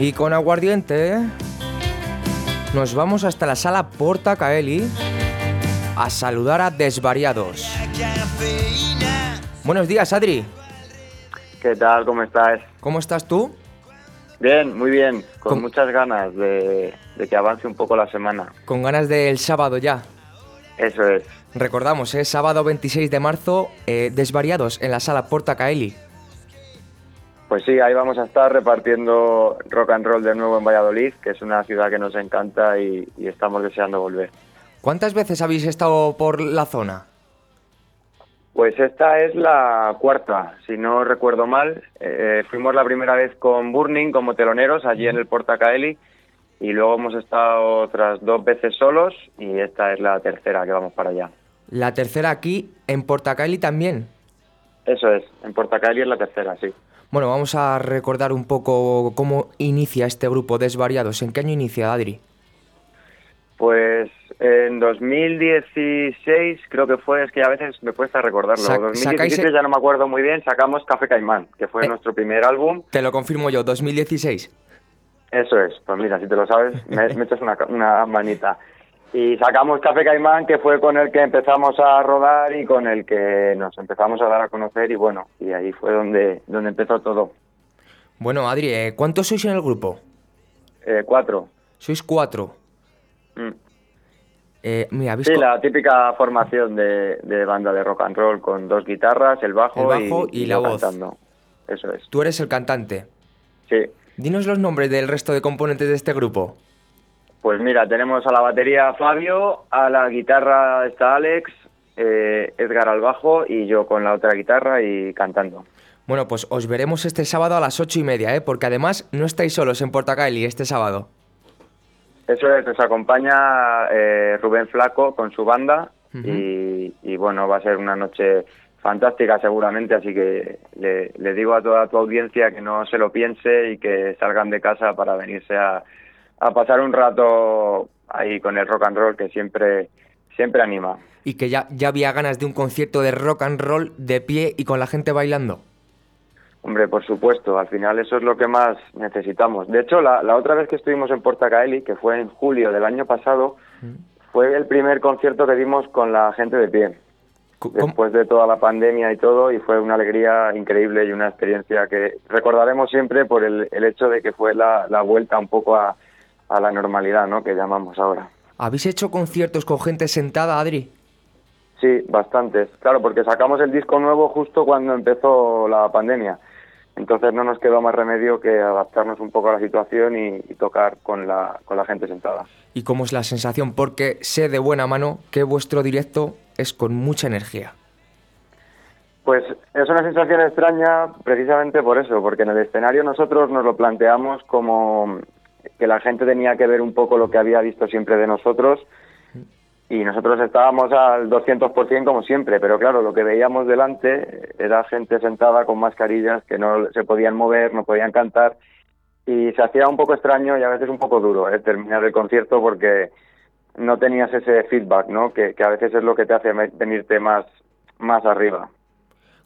Y con aguardiente nos vamos hasta la sala Porta Caeli a saludar a Desvariados. Buenos días, Adri. ¿Qué tal? ¿Cómo estás? ¿Cómo estás tú? Bien, muy bien. Con, muchas ganas de, que avance un poco la semana. Con ganas del sábado ya. Eso es. Recordamos, es sábado 26 de marzo, eh, Desvariados en la sala Porta Caeli. Pues sí, ahí vamos a estar repartiendo rock and roll de nuevo en Valladolid, que es una ciudad que nos encanta y, estamos deseando volver. ¿Cuántas veces habéis estado por la zona? Pues esta es la cuarta, si no recuerdo mal. Eh, fuimos la primera vez con Burning como teloneros allí en el Portacaeli y luego hemos estado otras dos veces solos y esta es la tercera que vamos para allá. ¿La tercera aquí en Portacaeli también? Eso es, en Portacaeli es la tercera, sí. Bueno, vamos a recordar un poco cómo inicia este grupo Desvariados. ¿En qué año inicia, Adri? Pues en 2016 creo que fue, es que a veces me cuesta recordarlo. En 2017 ya no me acuerdo muy bien, sacamos Café Caimán, que fue eh, nuestro primer álbum. Te lo confirmo yo, 2016. Eso es, pues mira, si te lo sabes, me, me echas una, una manita. Y sacamos Café Caimán, que fue con el que empezamos a rodar y con el que nos empezamos a dar a conocer y bueno, y ahí fue donde, donde empezó todo. Bueno, Adri, eh, ¿cuántos sois en el grupo? Eh, cuatro. ¿Sois cuatro? Mm. Eh, mira, sí, la típica formación de, banda de rock and roll con dos guitarras, el bajo, y, la voz. Cantando. Eso es. Tú eres el cantante. Sí. Dinos los nombres del resto de componentes de este grupo. Pues mira, tenemos a la batería Fabio, a la guitarra está Alex, eh, Edgar al bajo y yo con la otra guitarra y cantando. Bueno, pues os veremos este sábado a las ocho y media, ¿eh? porque además no estáis solos en Portacaeli este sábado. Eso es, nos acompaña eh, Rubén Flaco con su banda y, bueno, va a ser una noche fantástica seguramente, así que le, le digo a toda tu audiencia que no se lo piense y que salgan de casa para venirse a a pasar un rato ahí con el rock and roll que siempre, siempre anima. Y que ya, ya había ganas de un concierto de rock and roll de pie y con la gente bailando. Hombre, por supuesto, al final eso es lo que más necesitamos. De hecho, la, la otra vez que estuvimos en Portacaeli, que fue en julio del año pasado, mm. fue el primer concierto que dimos con la gente de pie. Después de toda la pandemia y todo, y fue una alegría increíble y una experiencia que recordaremos siempre por el, el hecho de que fue la, la vuelta un poco a, a la normalidad, ¿no? Que llamamos ahora. ¿Habéis hecho conciertos con gente sentada, Adri? Sí, bastantes. Claro, porque sacamos el disco nuevo justo cuando empezó la pandemia. Entonces no nos quedó más remedio que adaptarnos un poco a la situación y, tocar con la, con la gente sentada. ¿Y cómo es la sensación? Porque sé de buena mano que vuestro directo es con mucha energía. Pues es una sensación extraña precisamente por eso, porque en el escenario nosotros nos lo planteamos como que la gente tenía que ver un poco lo que había visto siempre de nosotros y nosotros estábamos al 200% como siempre, pero claro, lo que veíamos delante era gente sentada con mascarillas que no se podían mover, no podían cantar y se hacía un poco extraño y a veces un poco duro ¿eh? terminar el concierto porque no tenías ese feedback, ¿no? Que, a veces es lo que te hace venirte más, más arriba.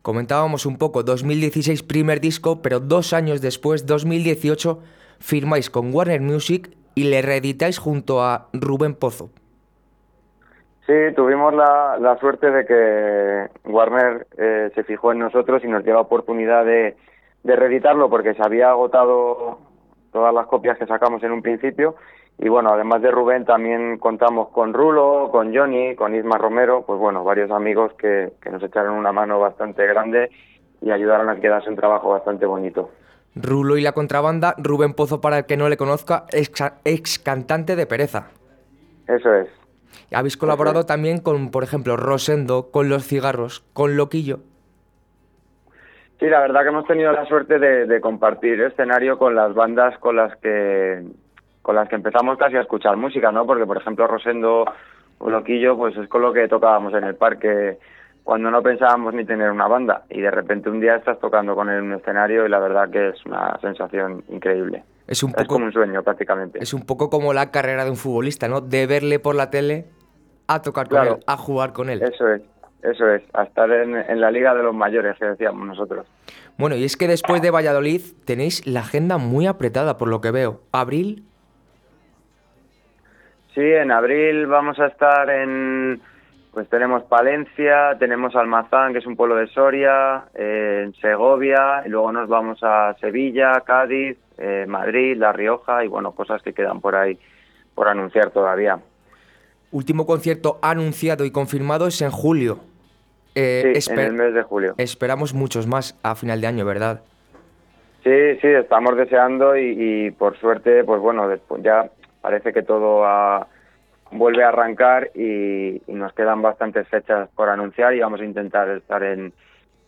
Comentábamos un poco 2016 primer disco, pero dos años después, 2018 firmáis con Warner Music y le reeditáis junto a Rubén Pozo. Sí, tuvimos la, suerte de que Warner eh, se fijó en nosotros y nos dio la oportunidad de, reeditarlo porque se había agotado todas las copias que sacamos en un principio. Y bueno, además de Rubén, también contamos con Rulo, con Johnny, con Isma Romero, pues bueno, varios amigos que, que nos echaron una mano bastante grande y ayudaron a que quedase un trabajo bastante bonito. Rulo y la contrabanda, Rubén Pozo, para el que no le conozca, ex, ex cantante de Pereza. Eso es. Habéis colaborado también con, por ejemplo, Rosendo, con Los Cigarros, con Loquillo. Sí, la verdad que hemos tenido la suerte de, de, compartir escenario con las bandas con las que con las que empezamos casi a escuchar música, ¿no? Porque, por ejemplo, Rosendo o Loquillo, pues es con lo que tocábamos en el parque cuando no pensábamos ni tener una banda y de repente un día estás tocando con él en un escenario y la verdad que es una sensación increíble. Es, un poco, es como un sueño prácticamente. Es un poco como la carrera de un futbolista, ¿no? De verle por la tele a tocar con Claro. él, a jugar con él. Eso es, eso es, a estar en, en la liga de los mayores que decíamos nosotros. Bueno, y es que después de Valladolid tenéis la agenda muy apretada, por lo que veo. Abril, Sí, en abril vamos a estar en, pues tenemos Palencia, tenemos Almazán, que es un pueblo de Soria, eh, Segovia, y luego nos vamos a Sevilla, Cádiz, eh, Madrid, La Rioja, y bueno, cosas que quedan por ahí por anunciar todavía. último concierto anunciado y confirmado es en julio. Eh, Sí, en el mes de julio. Esperamos muchos más a final de año, ¿verdad? Sí, sí, estamos deseando y, y por suerte, pues bueno, después ya parece que todo ha- vuelve a arrancar y, y nos quedan bastantes fechas por anunciar y vamos a intentar estar en,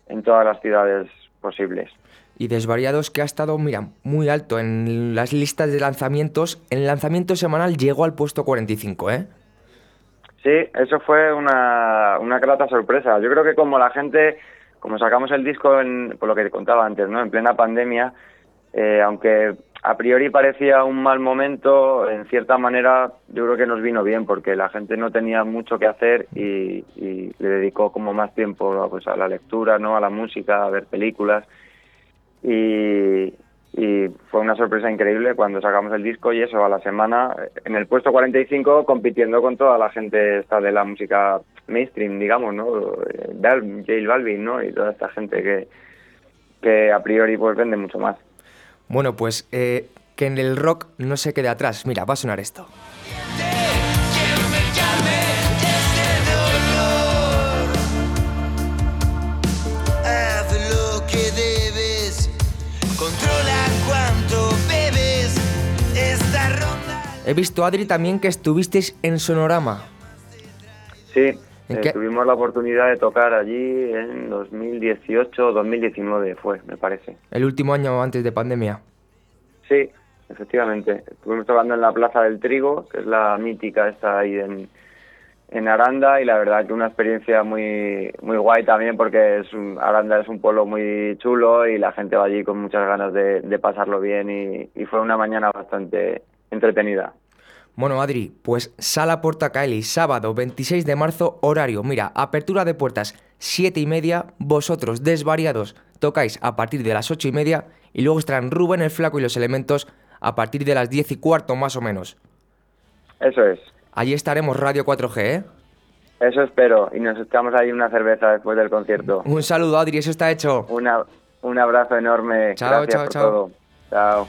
en todas las ciudades posibles. Y Desvariados que ha estado, mira, muy alto en las listas de lanzamientos. En el lanzamiento semanal llegó al puesto 45, ¿eh? Sí, eso fue una, una grata sorpresa. Yo creo que como la gente, como sacamos el disco, en, por lo que te contaba antes, ¿no? En plena pandemia, eh, aunque a priori parecía un mal momento, en cierta manera yo creo que nos vino bien porque la gente no tenía mucho que hacer y, le dedicó como más tiempo pues, a la lectura, ¿no? A la música, a ver películas. Y, fue una sorpresa increíble cuando sacamos el disco y eso a la semana en el puesto 45 compitiendo con toda la gente esta de la música mainstream digamos no J Balvin no y toda esta gente que que a priori pues vende mucho más Bueno, pues eh, que en el rock no se quede atrás. Mira, va a sonar esto. He visto, Adri, también que estuvisteis en Sonorama. sí ¿En eh, qué? tuvimos la oportunidad de tocar allí en 2018 o 2019 fue me parece El último año antes de pandemia. Sí, efectivamente. Estuvimos tocando en la Plaza del Trigo, que es la mítica esta ahí en, en Aranda, y la verdad que una experiencia muy muy guay también porque es un- Aranda es un pueblo muy chulo y la gente va allí con muchas ganas de, de pasarlo bien y, y fue una mañana bastante entretenida. Bueno, Adri, pues Sala Portacaeli, sábado 26 de marzo, horario. Mira, apertura de puertas 7 y media, vosotros desvariados tocáis a partir de las 8 y media y luego estarán Rubén el Flaco y los elementos a partir de las 10 y cuarto más o menos. Eso es. Allí estaremos Radio 4G, ¿eh? Eso espero y nos echamos ahí una cerveza después del concierto. Un saludo, Adri, eso está hecho. Una, un abrazo enorme. Chao, Gracias chao, por chao. todo. Chao.